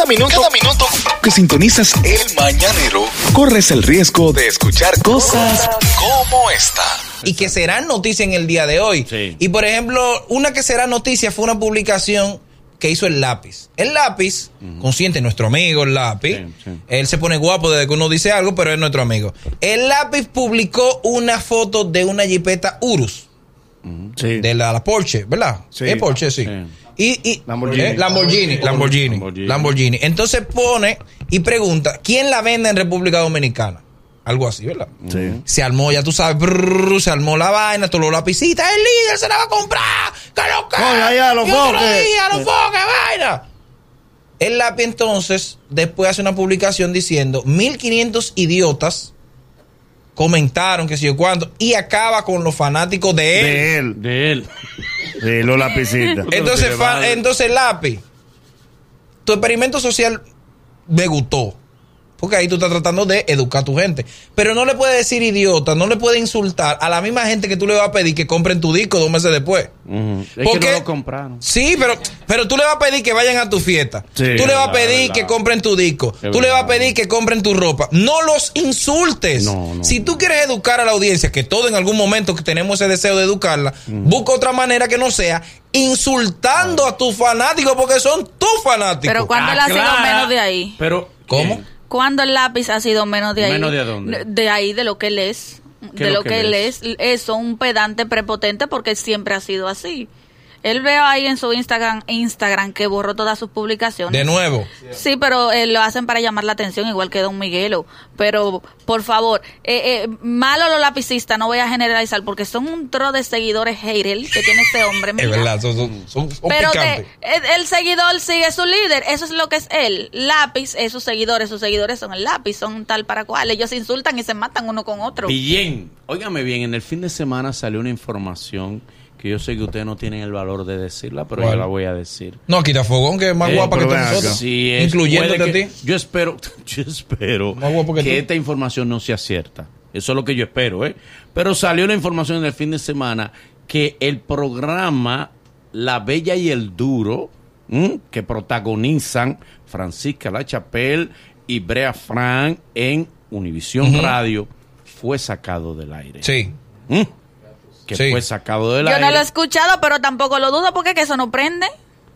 Cada minuto, cada minuto que sintonizas el mañanero, corres el riesgo de escuchar cosas como esta. y que serán noticia en el día de hoy. Sí. Y por ejemplo, una que será noticia fue una publicación que hizo el lápiz. El lápiz, consciente, nuestro amigo el lápiz, Sí, sí. él se pone guapo desde que uno dice algo, pero es nuestro amigo. El lápiz publicó una foto de una jipeta Urus, Sí. de la, la Porsche, ¿verdad? Sí. Es Porsche, sí. Y, y- Lamborghini. eh, Lamborghini, Lamborghini, Lamborghini. Lamborghini. Entonces pone y pregunta, ¿quién la vende en República Dominicana? Algo así, ¿verdad? Sí. Se armó, ya tú sabes, brrr, se armó la vaina, todos los lapicitas, el líder se la va a comprar, que lo que, allá, los foques. los foques, vaina. El lápiz entonces, después hace una publicación diciendo, 1500 idiotas comentaron que sé yo cuánto, y acaba con los fanáticos de él. De él. De él. Sí, los lapicitas. Entonces, fa- entonces lápiz, tu experimento social me gustó. Porque ahí tú estás tratando de educar a tu gente. Pero no le puedes decir idiota, no le puedes insultar a la misma gente que tú le vas a pedir que compren tu disco dos meses después. Es ¿Por que qué? no lo compraron. Sí, pero, pero tú le vas a pedir que vayan a tu fiesta. Sí, tú le vas a pedir verdad. que compren tu disco. Es tú le vas a pedir que compren tu ropa. No los insultes. No, no. si tú quieres educar a la audiencia, que todo en algún momento que tenemos ese deseo de educarla, busca otra manera que no sea insultando a tus fanáticos porque son tus fanáticos. Pero cuando ha sido Aclara, menos de ahí. Pero, ¿Cómo? ¿quién? Cuando el lápiz ha sido menos de ahí. ¿Menos de dónde? De ahí, de lo que él es. ¿Qué De es lo que él es. Eso, un pedante prepotente porque siempre ha sido así. Él veo ahí en su Instagram, Instagram que borró todas sus publicaciones. De nuevo. Sí, pero eh, lo hacen para llamar la atención, igual que Don Miguelo. Pero, por favor, eh, eh, malo los lapicistas, no voy a generalizar, porque son un tro de seguidores haters que tiene este hombre. Es verdad, son, son, son- son Pero de- el, el seguidor sigue su líder, eso es lo que es él. Lápiz es sus seguidores, sus seguidores son el lápiz, son tal para cual. Ellos se insultan y se matan uno con otro. Bien, óigame bien, en el fin de semana salió una información que yo sé que ustedes no tienen el valor de decirla, pero ¿Cuál? yo la voy a decir. No, quita fogón, que es más Eh, guapa que nosotros. Sí, es- incluyéndote a ti. Yo espero, yo espero que esta información no sea cierta. Eso es lo que yo espero, ¿eh? Pero salió la información en el fin de semana que el programa La Bella y el Duro, ¿m? que protagonizan Francisca La Chapelle y Brea Frank en Univisión. Radio, fue sacado del aire. Sí. Que Sí. fue sacado del Yo aire. no lo he escuchado, pero tampoco lo dudo porque que eso no prende.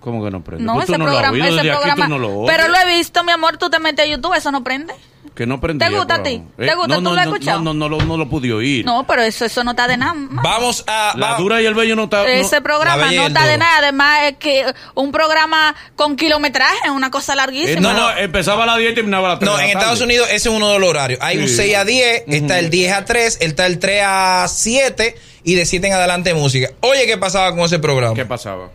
¿Cómo que no prende? No, Pues tú ese no programa, ese no lo pero lo he visto, mi amor, tú te metes a YouTube, eso no prende. Que no prendía, ¿Te gusta a pero- ti? ¿Te gusta? no, ¿Tú no, lo has no, escuchado? No, no, no, lo- no lo pude oír. No, pero eso, eso no está de nada. Vamos a. La va- dura y el bello no está. Ese programa no está de nada. Además, es que un programa con kilometraje, una cosa larguísima. Eh, no, no, empezaba a las 10 y terminaba a las 3 No, en Estados. Unidos ese es uno de los horarios. Hay un Sí. 6 a 10, está el 10 a 3, está el 3 a 7 y de 7 en adelante música. Oye, ¿qué pasaba con ese programa? ¿Qué pasaba?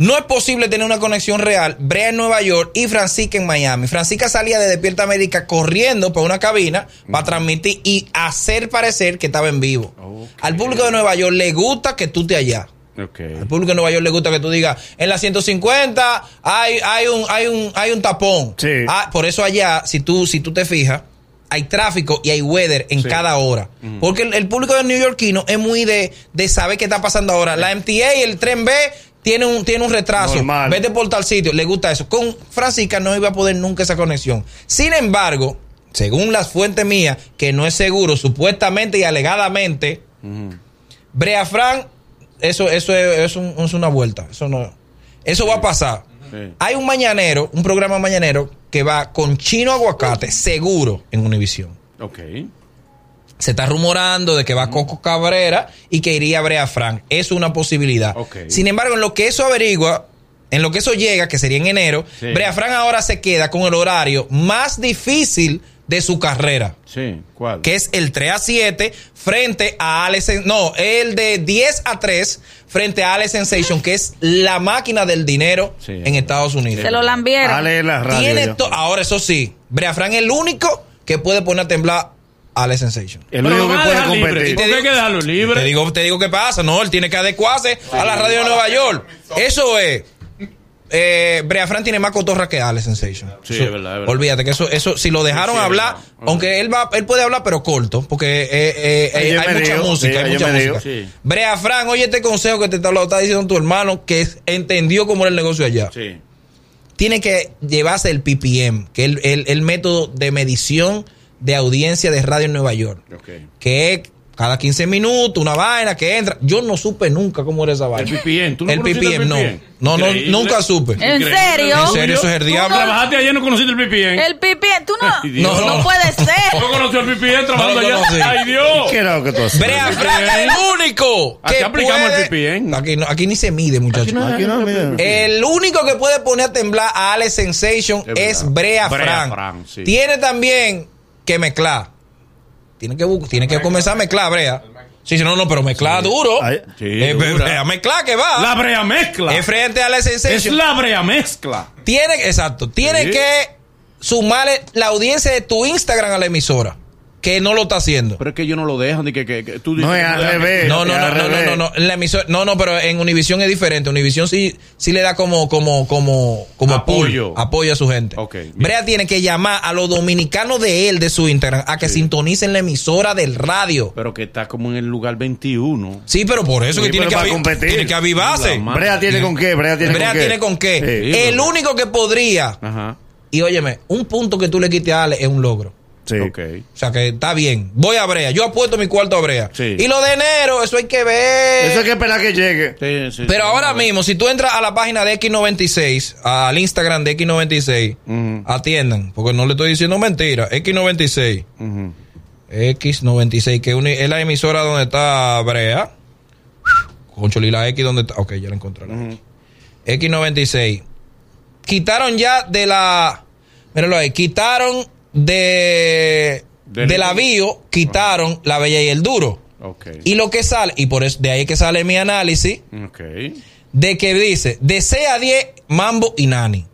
No es posible tener una conexión real. Brea en Nueva York y Francisca en Miami. Francisca salía de Despierta América corriendo para una cabina para transmitir y hacer parecer que estaba en vivo. Al público de Nueva York le gusta que tú te allá. Al público de Nueva York le gusta que tú digas, en la 150 hay, hay, un, hay, un, hay un tapón. Sí. Ah, por eso allá, si tú, si tú te fijas, hay tráfico y hay weather en Sí. cada hora. Porque el, el público de neoyorquino es muy de, de saber qué está pasando ahora. La MTA y el tren B tiene un, tiene un retraso. Normal. Vete por tal sitio. Le gusta eso. Con Francisca no iba a poder nunca esa conexión. Sin embargo, según las fuentes mías, que no es seguro, supuestamente y alegadamente, Brea Frank, eso, eso es, es un- es una vuelta. Eso no. Eso va a pasar. Sí. Hay un mañanero, un programa mañanero que va con chino aguacate, seguro, en Univisión. Ok. Se está rumorando de que va Coco Cabrera y que iría Brea Frank. Es una posibilidad. Sin embargo, en lo que eso averigua, en lo que eso llega, que sería en enero, Sí. Brea Frank ahora se queda con el horario más difícil de su carrera Sí, ¿cuál? que es el 3 a 7 frente a Alex, no, el de 10 a 3 frente a Alex Sensation, que es la máquina del dinero Sí. en Estados Unidos. Se lo lambieron. Dale la radio. Tiene ahora eso sí, Brea Frank es el único que puede poner a temblar Alex Sensation. El único que puede competir. ¿Por qué hay que dejarlo libre? Te digo, te digo qué pasa, no, él tiene que adecuarse a la radio de Nueva York. Eso es. Eh, Brea Frank tiene más cotorra que Alex Sensation. Sí, Eso- es verdad, es verdad. Olvídate que eso, eso, si lo dejaron Sí, sí, es hablar, aunque él va, él puede hablar, pero corto, porque eh, eh, eh, hay mucha música, sí, hay mucha música. Sí. Brea Frank, oye este consejo que te está, lo está diciendo tu hermano, que es- entendió cómo era el negocio allá. Sí. tiene que llevarse el PPM, que es el, el- el método de medición de audiencia de radio en Nueva York. Ok. Que es cada 15 minutos, una vaina que entra. Yo no supe nunca cómo era esa vaina. El PPM, ¿tú no el el PPM, no. PPM? No, no, nunca supe. ¿En serio? En serio, eso es el diablo. no- Trabajaste ayer y no conociste el PPM. El pipi, tú no. No, no, no. puede ser. ¿No conoció el PPM trabajando allá? conocí. ¡Ay, Dios! ¿Qué era lo que tú haces? Brea Frank es el único Aquí que aplicamos el puede- PPM. Aquí, no- aquí ni se mide, muchachos. Aquí no, mira. El único que puede poner a temblar a Alex Sensation Es. Brea, Brea Frank. Frank, sí. Tiene también que mezclar. Tiene que, tiene que comenzar a mezclar, Brea. Sí, sí, no, no, pero mezclar duro. Ay, Sí, Eh. Brea, mezclar que va. La brea mezcla. Es frente a Alex Es Sensation. la brea mezcla. Tiene, exacto, tiene Sí. que sumarle la audiencia de tu Instagram a la emisora. Que no lo está haciendo. Pero es que ellos no lo dejan. De que, que, que tú No, es al revés. No, no, no, no, no, no, en la emisora- no, no, pero en Univision es diferente. Univision sí, sí le da como, como, como, como Apoyo. pool, apoyo a su gente. Ok, bien. Brea tiene que llamar a los dominicanos de él, de su Instagram, a que sintonicen la emisora del radio. Pero que está como en el lugar 21. Sí, pero por eso Sí, que tiene que, competir. tiene que avivarse. Brea tiene con qué, Brea tiene Brea con qué. tiene con qué. Sí. el único que podría, Ajá. y óyeme, un punto que tú le quites a Ale es un logro. Sí. O sea que está bien. Voy a Brea. Yo apuesto mi cuarto a Brea. Sí. Y lo de enero, eso hay que ver. Eso hay que esperar que llegue. Sí, sí, Pero sí. ahora mismo, si tú entras a la página de X96, al Instagram de X96, Ujú. atiendan, porque no le estoy diciendo mentira. X96, Ujú. X96, que es la emisora donde está Brea. Concholi, la X donde está. Ok, ya la encontré. la X. X96. Quitaron ya de la. Míralo ahí. Quitaron de. Del- de la bio, quitaron la bella y el duro. Ok. Y lo que sale, y por eso de ahí que sale mi análisis Ok. de que dice de 6 a 10 Mambo y Nani.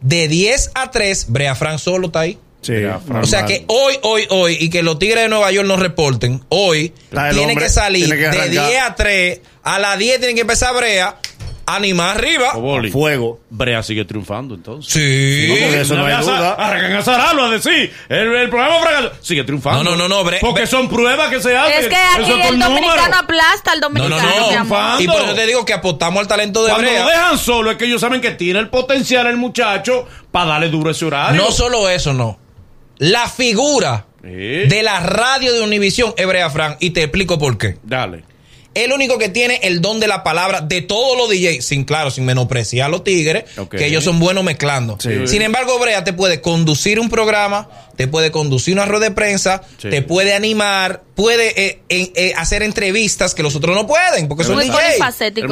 De 10 a 3 Brea Frank solo está ahí. Sí. O sea que hoy, hoy, hoy, y que los Tigres de Nueva York nos reporten, hoy tiene que salir tiene que de arrancar. 10 a 3, a las 10 tienen que empezar Brea, animar arriba. Oboli. Fuego. Brea sigue triunfando entonces. Sí. No, porque eso no hay Una vez duda. a- Arrancan a zararlo a decir. El, el programa fracaso. Sigue triunfando. No, no, no, no, Bre- Porque Bre- son pruebas que se hacen. Es que aquí Eso el dominicano aplasta al No, no, dominicano. no. Y por eso te digo que apostamos al talento de Cuando lo Brea. dejan solo es que ellos saben que tiene el potencial el muchacho para darle duro ese horario. No solo eso, no. La figura de la radio de Univisión es Brea Frank. Y te explico por qué. Dale. El único que tiene el don de la palabra de todos los DJs, sin claro, sin menospreciar a los tigres, que ellos son buenos mezclando. Sí. Sin embargo, Brea te puede conducir un programa, te puede conducir una rueda de prensa, Sí. te puede animar, puede eh, eh, hacer entrevistas que los otros no pueden, porque son Muy DJ.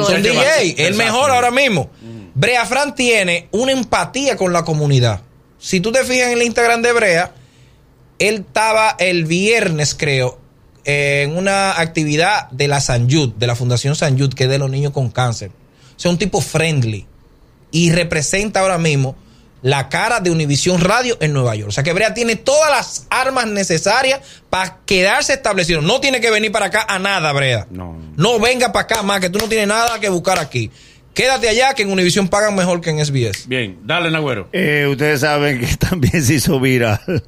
Son. DJ, el mejor ahora mismo. Brea Fran tiene una empatía con la comunidad. Si tú te fijas en el Instagram de Brea, él estaba el viernes, creo, en una actividad de la San Jude, de la Fundación San Jude, que es de los niños con cáncer. O sea, un tipo friendly. Y representa ahora mismo la cara de Univisión Radio en Nueva York. O sea que Brea tiene todas las armas necesarias para quedarse establecido. No tiene que venir para acá a nada, Brea. No. No venga para acá más, que tú no tienes nada que buscar aquí. Quédate allá, que en Univisión pagan mejor que en SBS. Bien, dale, Nagüero. Eh, ustedes saben que también se hizo viral.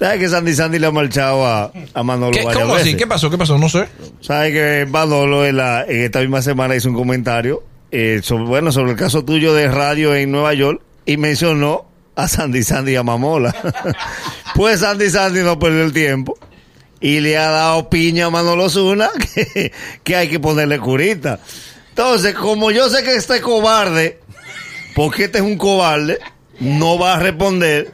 ¿Sabes que Sandy Sandy le ha marchado a, a Manolo ¿Qué- varias ¿Cómo así? ¿Qué pasó? ¿Qué pasó? No sé. ¿Sabes que Manolo en, la, en esta misma semana hizo un comentario eh, sobre, bueno, sobre el caso tuyo de radio en Nueva York y mencionó a Sandy Sandy y a Mamola? pues Sandy Sandy no perdió el tiempo y le ha dado piña a Manolo Zuna que, que hay que ponerle curita. Entonces, como yo sé que este cobarde, porque este es un cobarde, no va a responder.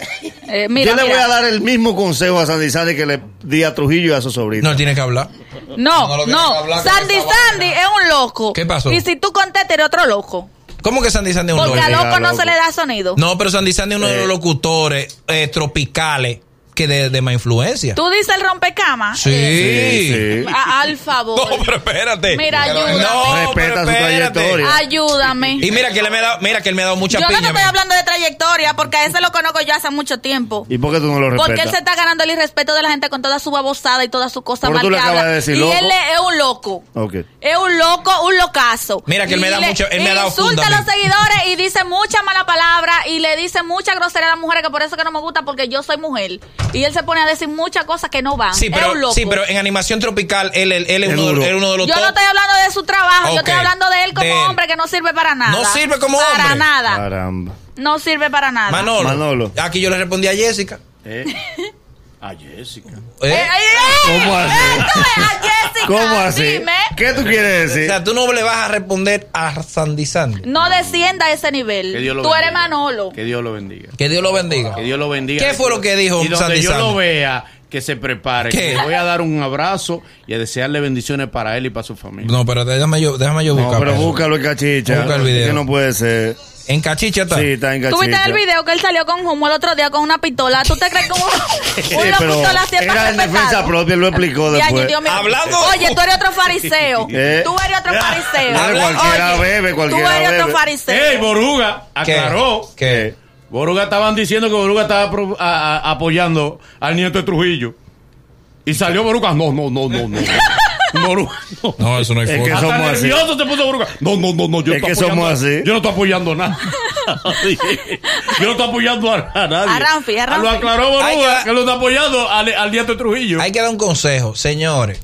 Eh, mira, yo le voy a dar el mismo consejo a Sandy Sandy que le di a Trujillo y a su sobrino. No, tiene que hablar. No, No hablar Sandy Sandy es un loco. ¿Qué pasó? Y si tú contestas, eres otro loco. ¿Cómo que Sandy Sandy es un Porque loco? a loco no loco. se le da sonido. No, pero Sandy Sandy es uno de Eh. los locutores eh, tropicales que de, de más influencia. Tú dices el rompecamas. Sí. Sí, sí. A- al favor. No, pero espérate. Mira, ayúdame. No, Respeta pero su espérate. trayectoria. Ayúdame. Y mira que, le me da, mira que él me ha dado mucha Yo no piña. te estoy hablando de trayectoria porque a ese lo conozco yo hace mucho tiempo. ¿Y por qué tú no lo respetas? Porque él se está ganando el irrespeto de la gente con toda su babosada y toda su cosa mal tú le que acabas habla. de decir y loco. él es un loco. Ok. Es un loco, un locazo. Mira que él me da le mucho- él me ha dado Insulta a los seguidores y dice mucha mala palabra y le dice mucha grosería a las mujeres que por eso que no me gusta porque yo soy mujer. Y él se pone a decir muchas cosas que no van. Sí, es pero, un loco. sí, pero en animación tropical él, él- él es, uno, de, duro. él es uno de los Yo top. no estoy hablando de su trabajo, yo estoy hablando de él como De él. hombre que no sirve para nada. No sirve como Para hombre. nada. Caramba. No sirve para nada. Manolo. Manolo. Aquí yo le respondí a Jessica. ¿Eh? A Jessica. ¿eh? Eh, eh, eh, ¿Cómo así? esto es a Jessica. ¿Cómo así? Dime. ¿Qué tú quieres O decir? sea, tú no le vas a responder a Sandy Sandy. No descienda a ese nivel. Que Dios lo Tú eres. Manolo. Que Dios lo bendiga. Que Dios lo bendiga. Que Dios lo bendiga. ¿Qué fue lo que dijo Y donde Sandy yo Sandy? lo vea, que se prepare. ¿Qué? Que le voy a dar un abrazo y a desearle bendiciones para él y para su familia. No, pero déjame yo, déjame yo No, buscar. pero búscalo cachicha. Busca el video. Que no puede ser. En cachicha está. Sí, está en cachicha. ¿Tú viste el video que él salió con Humo el otro día con una pistola? ¿Tú te crees que un- Sí, una pero pistola era en defensa propia, él lo explicó después. Dios mío. Hablando- Oye, tú eres otro fariseo. Eh. Tú eres otro fariseo. Cualquiera Oye, bebe, cualquiera Tú eres bebe. otro fariseo. ¡Ey, Boruga! Aclaró. ¿Qué? Boruga estaban diciendo que Boruga estaba pro- a- a- apoyando al nieto de Trujillo. Y salió Boruga. No, no, no, no, no. Boruga, no. Eso no hay Es forma. que Hasta somos así. nervioso se puso Boruga. No, no, no, no. Yo Es que somos así. Yo no estoy apoyando a nada. yo no estoy apoyando a, a nadie. A Ramfi, a Ramfi. Lo aclaró Boruga Hay que, que- lo está apoyando al, al nieto de Trujillo. Hay que dar un consejo, señores.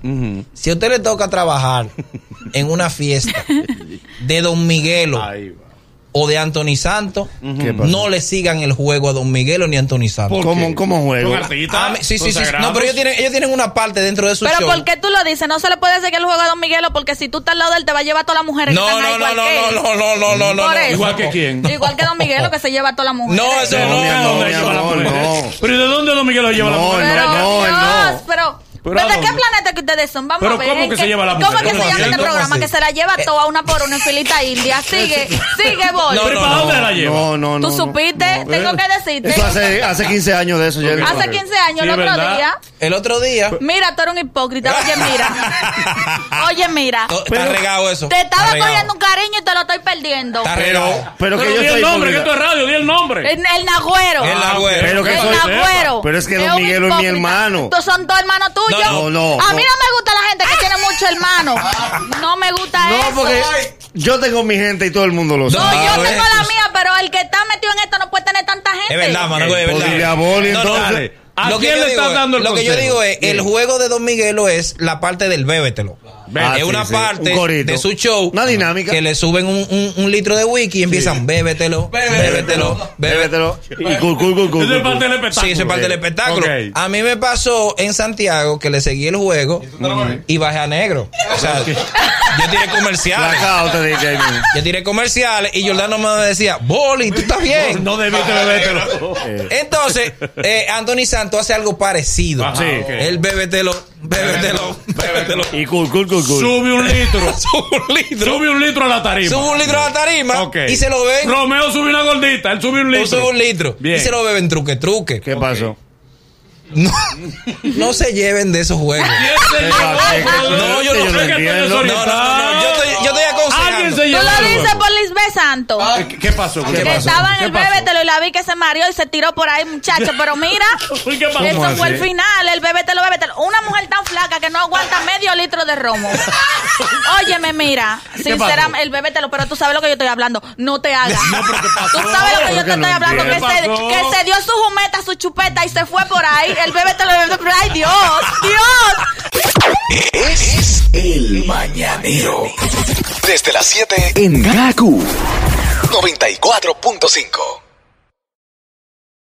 Si a usted le toca trabajar en una fiesta de Don Miguelo Ahí va. O de Anthony Santos, no le sigan el juego a Don Miguelo ni a Anthony Santos. ¿Por ¿Cómo- cómo juego? Ah, sí, sí, sí. No, pero ellos tienen, ellos tienen una parte dentro de su Pero show. ¿por qué tú lo dices? No se le puede decir que el juego de Don Miguelo porque si tú estás al lado de él te va a llevar a todas las mujeres No, que están no, ahí no, igual no, que no, él. no, no, no, no, no, no. Igual que quién. Igual que Don Miguelo que se lleva a todas las mujeres. No, eso ¿De no, no, mujer? no. Pero ¿y de dónde Don Miguelo lleva la No, mujer? Pero no, no. pero... ¿Pero ¿Pero a ¿De qué planeta que ustedes son? Vamos ¿Pero a ver. cómo ¿en que se lleva la ¿Cómo mujer? que se ¿Cómo llama este ¿Cómo programa? Que se la lleva toda una por una en filita india. Sigue, sigue, Bol. No, ¿Pero no, para no. dónde la lleva? No, no, no. ¿Tú supiste? Tengo que decirte. Eso hace, hace 15 años de eso, Jerry. Hace 15 años, Sí, el otro ¿verdad? día. El otro día. Mira, tú eres un hipócrita. Oye, mira. Oye, mira. Está regado eso. Te estaba Está regado. cogiendo un cariño y te lo estoy perdiendo. Está Pero, pero que Pero yo di soy el nombre, que esto es radio, di el nombre. El, el Nagüero. El Nagüero. Pero que el soy- Nagüero. Pero es que Don un Miguelo es mi hermano. ¿Tú son todos hermanos tuyos? No, no, no, A mí no. no me gusta la gente que tiene mucho hermano. No me gusta eso. No, porque yo tengo mi gente y todo el mundo lo No, sabe. Ah, yo tengo la mía, pero el que está metido en esto no puede tener tanta gente. Es verdad, mano, es verdad. Pues Boli, No, no, entonces. ¿A Lo que quién yo le digo estás es- dando el Lo que yo consejo? digo es, el juego de Don Miguelo es la parte del bébetelo. Ah, es sí, una sí. parte Un de su show. Una dinámica. Que le suben un, un- un litro de whisky y empiezan, bébetelo, bébetelo, bébetelo. Bébetelo. Y cul, cul, cul, cul, Eso es parte del cul. espectáculo. Sí, eso es parte del espectáculo. A mí me pasó en Santiago que le seguí el juego y bajé a negro. O sea, yo tiré comerciales. Yo tiré comerciales y Jordano me decía, Boli, ¿tú estás bien? No debiste bebértelo. Entonces, eh, Anthony Santos hace algo parecido. Sí. Él bébetelo, bébetelo, bébetelo. Y cul, cul, cul, cul. Sube un litro. Sube un litro. Sube un litro a la tarima. Sube un litro a la tarima Ok. y se lo ven. Romeo sube una gordita, él sube un o litro. Sube un litro. Bien. Y se lo beben truque, truque. ¿Qué pasó? No, no se lleven de esos juegos. ¿Quién se llevó? No, yo no- que yo no estoy. No, no, no, no, yo estoy, yo estoy aconsejando. Alguien se Tú lo dices por Lisbeth Santos. ¿Qué- ¿Qué pasó? ¿Qué que pasó? estaba en ¿Qué el bébetelo y la vi que se mareó y se tiró por ahí, muchacho. Pero mira, ¿Y qué pasó? eso ¿Cómo fue el final, el bébetelo, bébetelo. Una mujer que no aguanta medio litro de romo. Óyeme, mira, sinceramente, el bébetelo, pero tú sabes lo que yo estoy hablando. No te hagas. Tú sabes lo que yo te estoy hablando. Que se, dio su jumeta, su chupeta y se fue por ahí. El bébetelo, bébetelo. ¡Ay, Dios! ¡Dios! Es el mañanero. Desde las 7 en Gaku 94.5.